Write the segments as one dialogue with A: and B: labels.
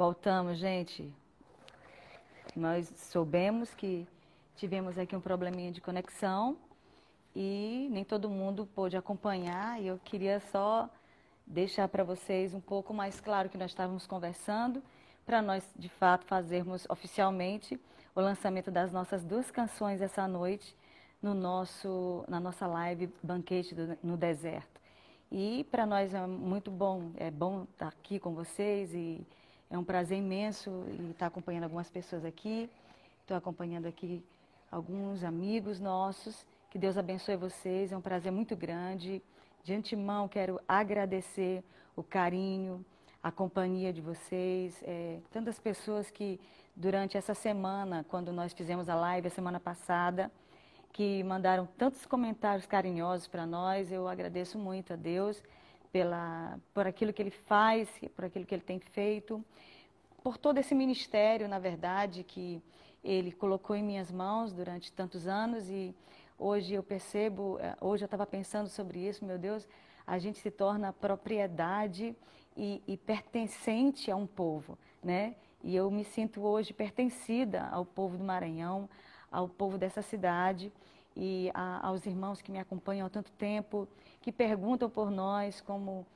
A: Voltamos, gente. Nós soubemos que tivemos aqui um probleminha de conexão e nem todo mundo pôde acompanhar. E eu queria só deixar para vocês um pouco mais claro que nós estávamos conversando, para nós de fato fazermos oficialmente o lançamento das nossas duas canções essa noite no nosso, na nossa live Banquete do, no Deserto. E para nós é muito bom, é bom estar aqui com vocês e é um prazer imenso estar acompanhando algumas pessoas aqui. Estou acompanhando aqui alguns amigos nossos. Que Deus abençoe vocês, é um prazer muito grande. De antemão, quero agradecer o carinho, a companhia de vocês, é, tantas pessoas que durante essa semana, quando nós fizemos a live a semana passada, que mandaram tantos comentários carinhosos para nós. Eu agradeço muito a Deus pela, por aquilo que Ele faz, por aquilo que Ele tem feito, por todo esse ministério, na verdade, que Ele colocou em minhas mãos durante tantos anos e hoje eu percebo, eh, hoje eu estava pensando sobre isso, meu Deus, a gente se torna propriedade e, e pertencente a um povo, né? E eu me sinto hoje pertencida ao povo do Maranhão, ao povo dessa cidade e a, aos irmãos que me acompanham há tanto tempo, que perguntam por nós como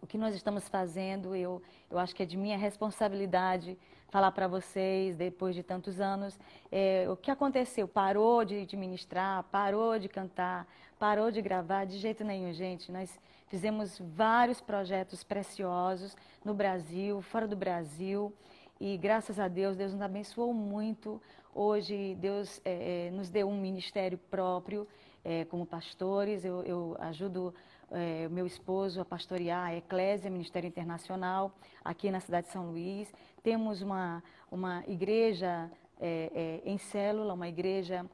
A: o que nós estamos fazendo. Eu, eu acho que é de minha responsabilidade falar para vocês, depois de tantos anos, é, o que aconteceu. Parou de, de ministrar, parou de cantar, parou de gravar, de jeito nenhum, gente. Nós fizemos vários projetos preciosos no Brasil, fora do Brasil. E graças a Deus, Deus nos abençoou muito. Hoje, Deus é, é, nos deu um ministério próprio é, como pastores. Eu, eu ajudo é, meu esposo a pastorear a Eclésia, Ministério Internacional, aqui na cidade de São Luís. Temos uma, uma igreja é, é, em célula, uma igreja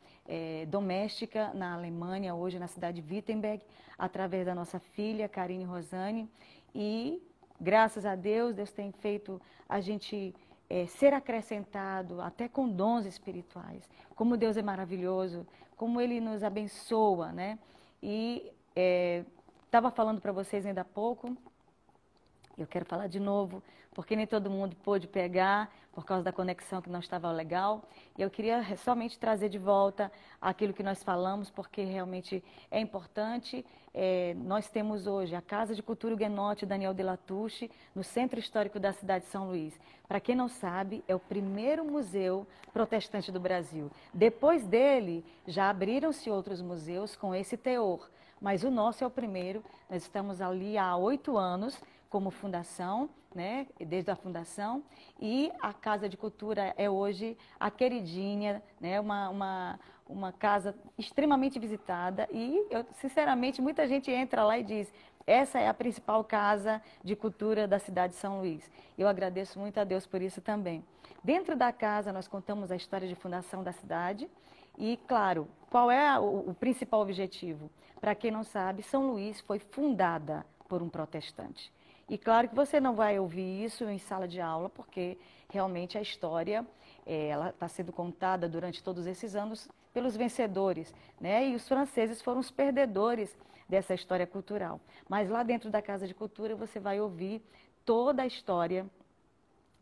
A: doméstica na Alemanha, hoje na cidade de Wittenberg, através da nossa filha, Karine Rosane. E, graças a Deus, Deus tem feito a gente é, ser acrescentado até com dons espirituais. Como Deus é maravilhoso, como Ele nos abençoa, né? E estava é, falando para vocês ainda há pouco, eu quero falar de novo, porque nem todo mundo pôde pegar por causa da conexão que não estava legal. E eu queria somente trazer de volta aquilo que nós falamos, porque realmente é importante. É, nós temos hoje a Casa de Cultura Huguenote Daniel de Latouche, no Centro Histórico da cidade de São Luís. Para quem não sabe, é o primeiro museu protestante do Brasil. Depois dele, já abriram-se outros museus com esse teor. Mas o nosso é o primeiro. Nós estamos ali há oito anos como fundação, né, desde a fundação, e a Casa de Cultura é hoje a queridinha, né, uma, uma, uma casa extremamente visitada e, eu, sinceramente, muita gente entra lá e diz, essa é a principal casa de cultura da cidade de São Luís. Eu agradeço muito a Deus por isso também. Dentro da casa, nós contamos a história de fundação da cidade e, claro, qual é o, o principal objetivo? Para quem não sabe, São Luís foi fundada por um protestante. E claro que você não vai ouvir isso em sala de aula, porque realmente a história é, ela está sendo contada durante todos esses anos pelos vencedores, né? E os franceses foram os perdedores dessa história cultural. Mas lá dentro da Casa de Cultura você vai ouvir toda a história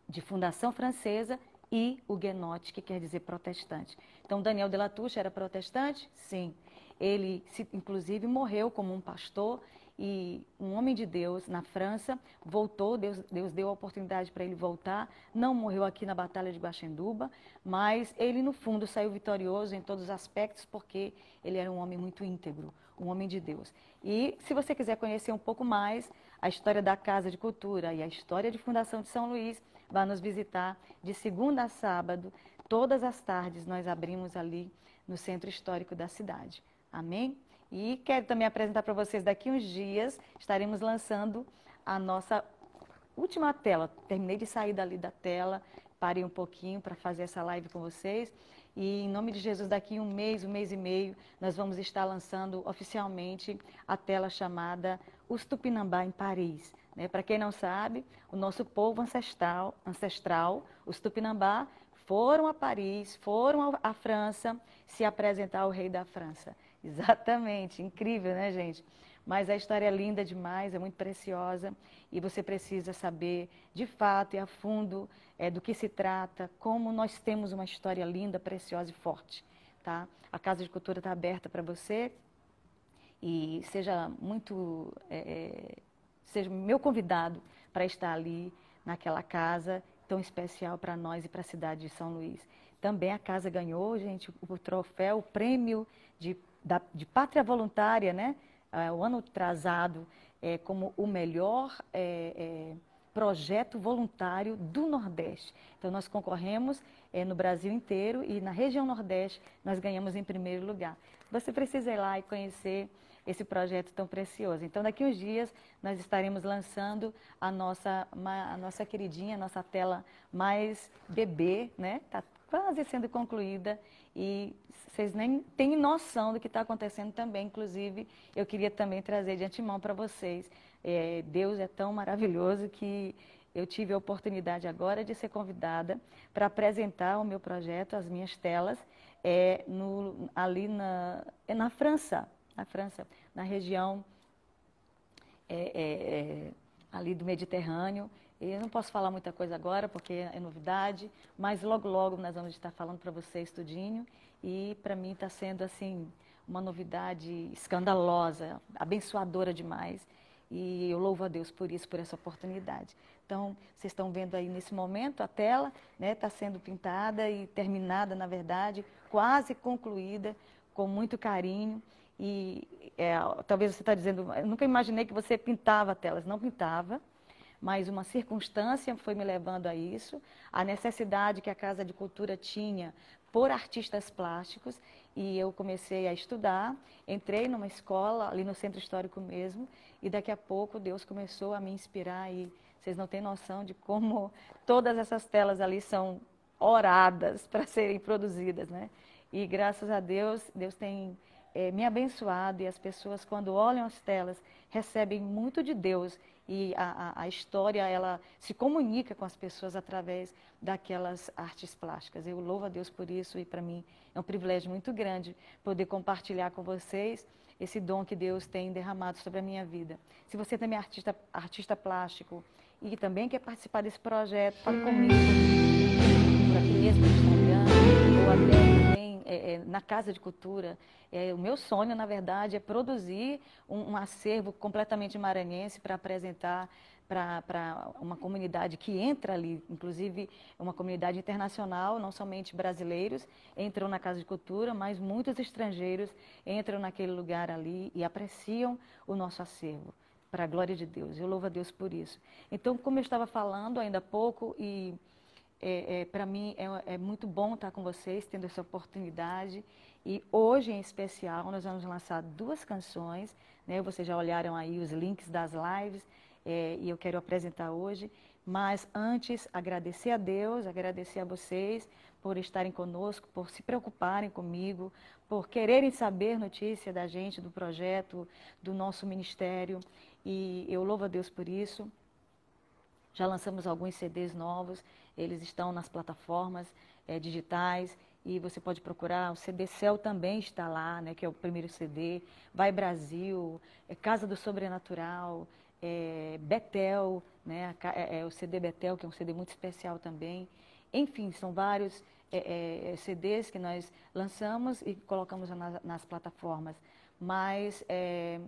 A: de fundação francesa e huguenote, que quer dizer protestante. Então, Daniel de Latouche era protestante? Sim. Ele, inclusive, morreu como um pastor e um homem de Deus na França voltou, Deus, Deus deu a oportunidade para ele voltar, não morreu aqui na Batalha de Guaxenduba, mas ele no fundo saiu vitorioso em todos os aspectos porque ele era um homem muito íntegro, um homem de Deus. E se você quiser conhecer um pouco mais a história da Casa de Cultura e a história de fundação de São Luís, vá nos visitar de segunda a sábado, todas as tardes nós abrimos ali no centro histórico da cidade. Amém? E quero também apresentar para vocês daqui uns dias, estaremos lançando a nossa última tela. Terminei de sair dali da tela, parei um pouquinho para fazer essa live com vocês. E em nome de Jesus, daqui um mês, um mês e meio, nós vamos estar lançando oficialmente a tela chamada Os Tupinambá em Paris. Né? Para quem não sabe, o nosso povo ancestral, ancestral, os Tupinambá, foram a Paris, foram à França se apresentar ao rei da França. Exatamente, incrível, né, gente? Mas a história é linda demais, é muito preciosa e você precisa saber de fato e a fundo é, do que se trata, como nós temos uma história linda, preciosa e forte. Tá? A Casa de Cultura está aberta para você e seja muito, é, seja meu convidado para estar ali naquela casa tão especial para nós e para a cidade de São Luís. Também a casa ganhou, gente, o troféu, o prêmio de, da, de pátria voluntária, né? É, o ano atrasado, é, como o melhor é, é, projeto voluntário do Nordeste. Então, nós concorremos é, no Brasil inteiro e na região Nordeste nós ganhamos em primeiro lugar. Você precisa ir lá e conhecer esse projeto tão precioso. Então, daqui uns dias, nós estaremos lançando a nossa, a nossa queridinha, a nossa tela mais bebê, né? Está quase sendo concluída e vocês nem têm noção do que está acontecendo também. Inclusive, eu queria também trazer de antemão para vocês. É, Deus é tão maravilhoso que eu tive a oportunidade agora de ser convidada para apresentar o meu projeto, as minhas telas, é, no, ali na, é na França, na França, na região é, é, é ali do Mediterrâneo. Eu não posso falar muita coisa agora porque é novidade, mas logo logo nós vamos estar falando para vocês tudinho e para mim está sendo assim uma novidade escandalosa, abençoadora demais e eu louvo a Deus por isso, por essa oportunidade. Então, vocês estão vendo aí nesse momento a tela, está né, sendo pintada e terminada, na verdade, quase concluída, com muito carinho. E é, talvez você está dizendo, eu nunca imaginei que você pintava telas. Não pintava, mas uma circunstância foi me levando a isso. A necessidade que a Casa de Cultura tinha por artistas plásticos e eu comecei a estudar, entrei numa escola ali no centro histórico mesmo e daqui a pouco Deus começou a me inspirar e vocês não têm noção de como todas essas telas ali são oradas para serem produzidas, né? E graças a Deus, Deus tem é, me abençoado e as pessoas quando olham as telas recebem muito de Deus e a, a, a, história ela se comunica com as pessoas através daquelas artes plásticas. Eu louvo a Deus por isso e para mim é um privilégio muito grande poder compartilhar com vocês esse dom que Deus tem derramado sobre a minha vida. Se você também é artista, artista plástico e também quer participar desse projeto, fale comigo, por aqui mesmo ou até é, é, na Casa de Cultura. É, o meu sonho, na verdade, é produzir um, um acervo completamente maranhense para apresentar para uma comunidade que entra ali, inclusive uma comunidade internacional, não somente brasileiros entram na Casa de Cultura, mas muitos estrangeiros entram naquele lugar ali e apreciam o nosso acervo, para a glória de Deus. Eu louvo a Deus por isso. Então, como eu estava falando ainda há pouco, e é, é, para mim é, é muito bom estar com vocês, tendo essa oportunidade. E hoje, em especial, nós vamos lançar duas canções. Né? Vocês já olharam aí os links das lives é, e eu quero apresentar hoje. Mas antes, agradecer a Deus, agradecer a vocês por estarem conosco, por se preocuparem comigo, por quererem saber notícia da gente, do projeto, do nosso ministério. E eu louvo a Deus por isso. Já lançamos alguns CDs novos, eles estão nas plataformas é, digitais e você pode procurar. O CD Céu também está lá, né, que é o primeiro CD. Vai Brasil, é Casa do Sobrenatural, é, Betel, né, é, é, o CD Betel, que é um CD muito especial também. Enfim, são vários é, é CDs que nós lançamos e colocamos nas, nas plataformas. Mas é,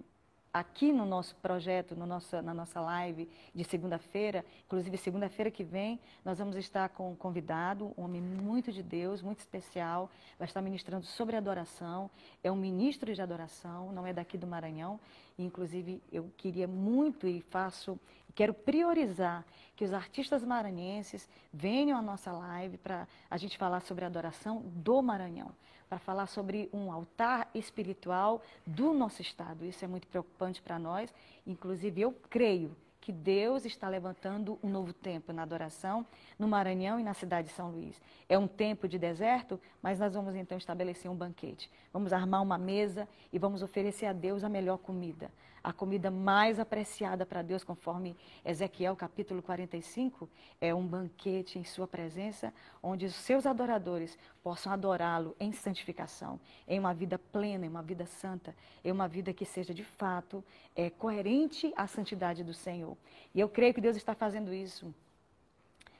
A: aqui no nosso projeto, no nosso, na nossa live de segunda-feira, inclusive segunda-feira que vem, nós vamos estar com um convidado, um homem muito de Deus, muito especial, vai estar ministrando sobre adoração, é um ministro de adoração, não é daqui do Maranhão, inclusive eu queria muito e faço, quero priorizar que os artistas maranhenses venham à nossa live para a gente falar sobre adoração do Maranhão para falar sobre um altar espiritual do nosso estado. Isso é muito preocupante para nós. Inclusive, eu creio que Deus está levantando um novo tempo na adoração no Maranhão e na cidade de São Luís. É um tempo de deserto, mas nós vamos então estabelecer um banquete. Vamos armar uma mesa e vamos oferecer a Deus a melhor comida, a comida mais apreciada para Deus, conforme Ezequiel capítulo 45, é um banquete em sua presença, onde os seus adoradores possam adorá-lo em santificação, em uma vida plena, em uma vida santa, em uma vida que seja de fato é, coerente à santidade do Senhor. E eu creio que Deus está fazendo isso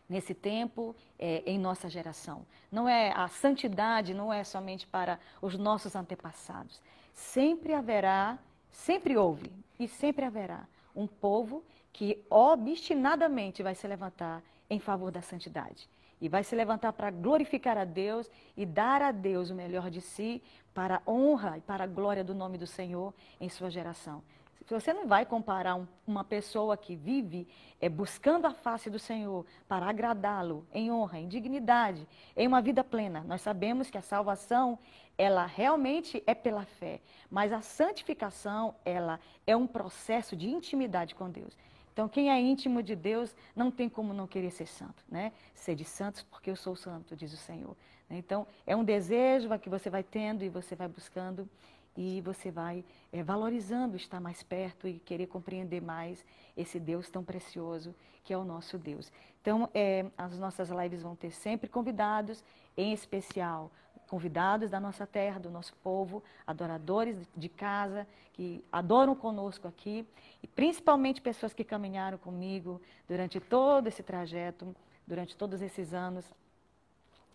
A: nesse tempo, é, em nossa geração. Não é a santidade não é somente para os nossos antepassados. Sempre haverá, sempre houve e sempre haverá um povo que obstinadamente vai se levantar em favor da santidade. E vai se levantar para glorificar a Deus e dar a Deus o melhor de si para a honra e para a glória do nome do Senhor em sua geração. Você não vai comparar um, uma pessoa que vive é, buscando a face do Senhor para agradá-lo em honra, em dignidade, em uma vida plena. Nós sabemos que a salvação, ela realmente é pela fé, mas a santificação, ela é um processo de intimidade com Deus. Então, quem é íntimo de Deus não tem como não querer ser santo, né? Ser de santos porque eu sou santo, diz o Senhor. Então, é um desejo que você vai tendo e você vai buscando e você vai é, valorizando estar mais perto e querer compreender mais esse Deus tão precioso que é o nosso Deus. Então, é, as nossas lives vão ter sempre convidados, em especial convidados da nossa terra, do nosso povo, adoradores de casa, que adoram conosco aqui, e principalmente pessoas que caminharam comigo durante todo esse trajeto, durante todos esses anos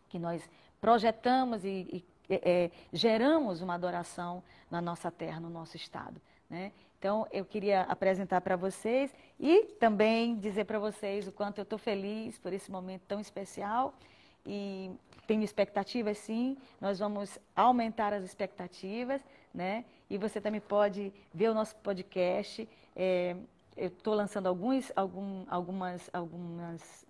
A: que nós projetamos e, e é, é, geramos uma adoração na nossa terra, no nosso estado. Né? Então, eu queria apresentar para vocês e também dizer para vocês o quanto eu estou feliz por esse momento tão especial e tenho expectativas sim, nós vamos aumentar as expectativas, né? E você também pode ver o nosso podcast. É, eu estou lançando alguns, algum, algumas, algumas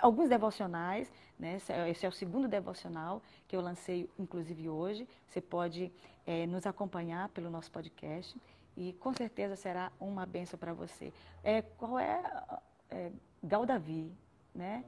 A: alguns devocionais, né? É, esse, é, o segundo devocional que eu lancei, inclusive hoje. Você pode é, nos acompanhar pelo nosso podcast e com certeza será uma benção para você. É, qual é, é Gal Davi, né?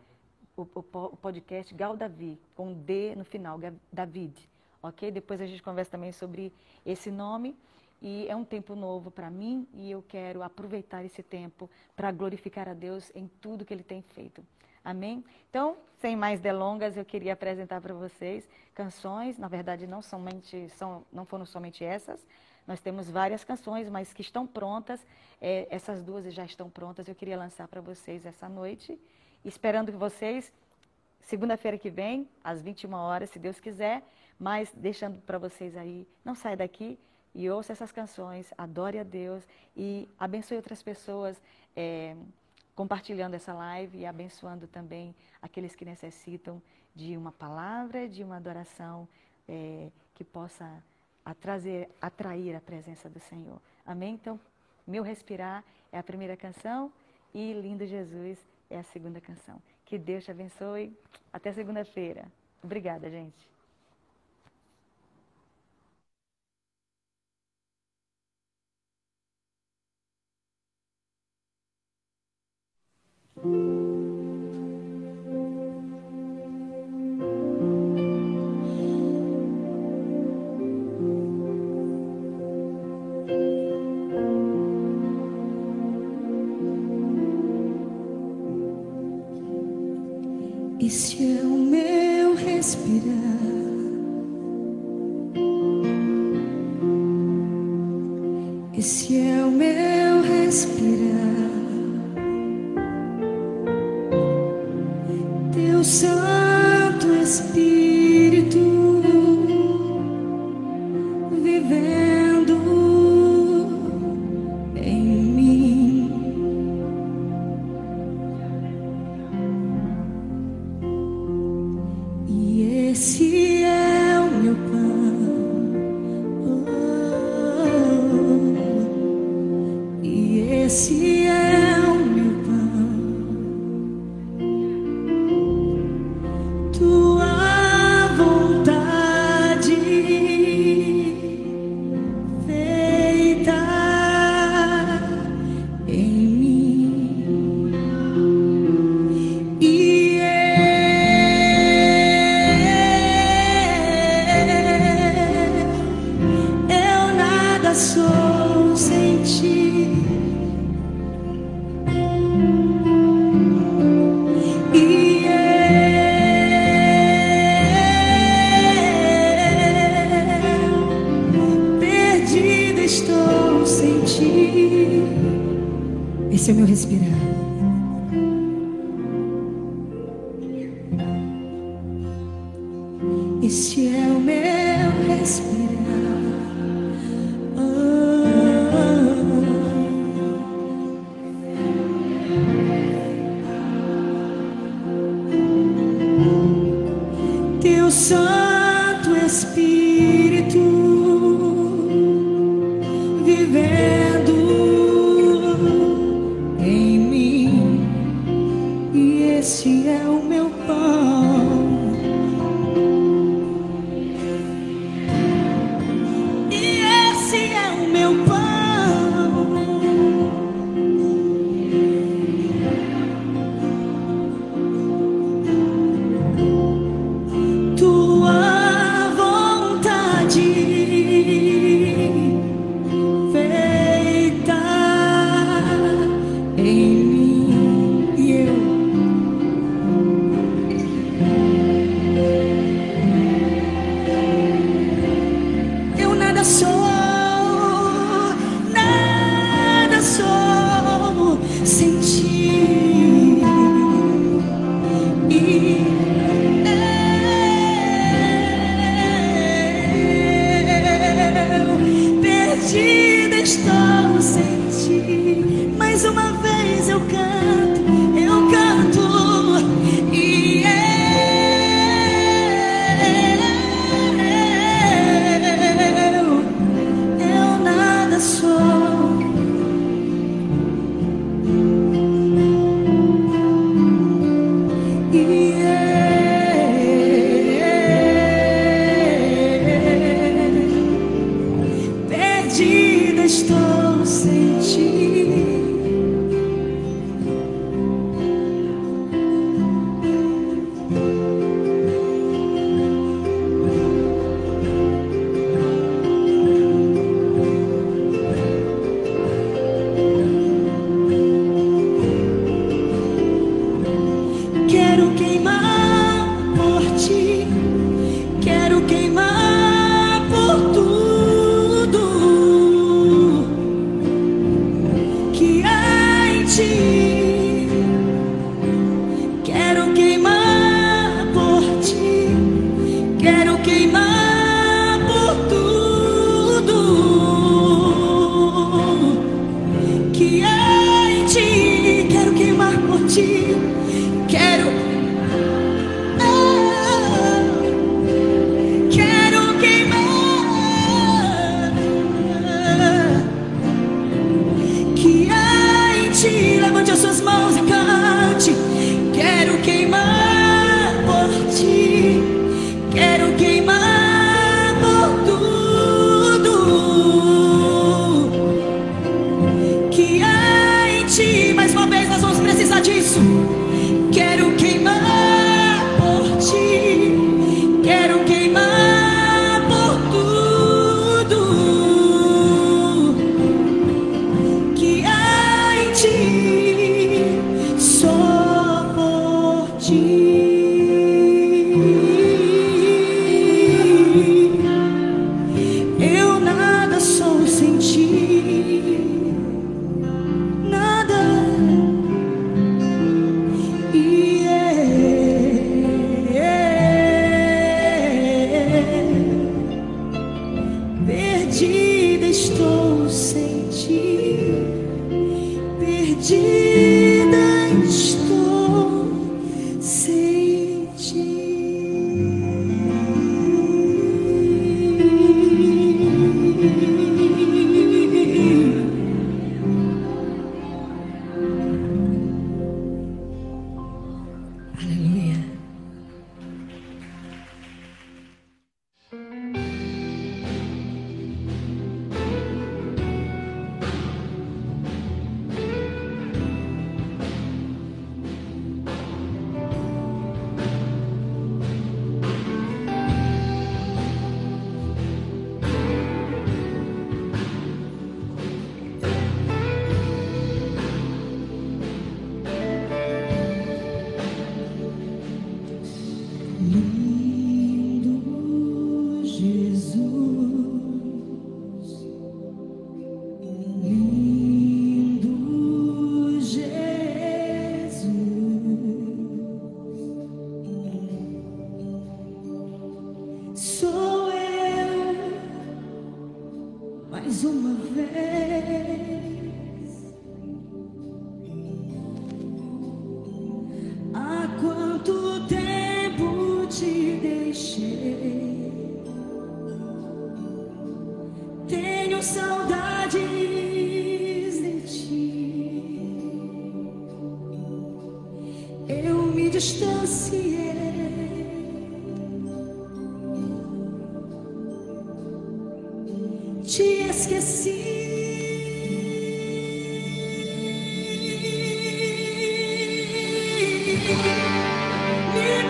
A: O, o, o, podcast Gal Davi, com D no final, David, ok? Depois a gente conversa também sobre esse nome. E é um tempo novo para mim e eu quero aproveitar esse tempo para glorificar a Deus em tudo que Ele tem feito. Amém? Então, sem mais delongas, eu queria apresentar para vocês canções. Na verdade, não somente são, não foram somente essas. Nós temos várias canções, mas que estão prontas. É, essas duas já estão prontas. Eu queria lançar para vocês essa noite, esperando que vocês, segunda-feira que vem, às 21 horas, se Deus quiser, mas deixando para vocês aí, não saia daqui e ouça essas canções, adore a Deus e abençoe outras pessoas. É, compartilhando essa live e abençoando também aqueles que necessitam de uma palavra, de uma adoração é, que possa atrazer, atrair a presença do Senhor. Amém? Então, Meu Respirar é a primeira canção e Lindo Jesus é a segunda canção. Que Deus te abençoe. Até segunda-feira. Obrigada, gente. Ti,
B: quero queimar por tudo Jesus.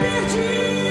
B: Perdi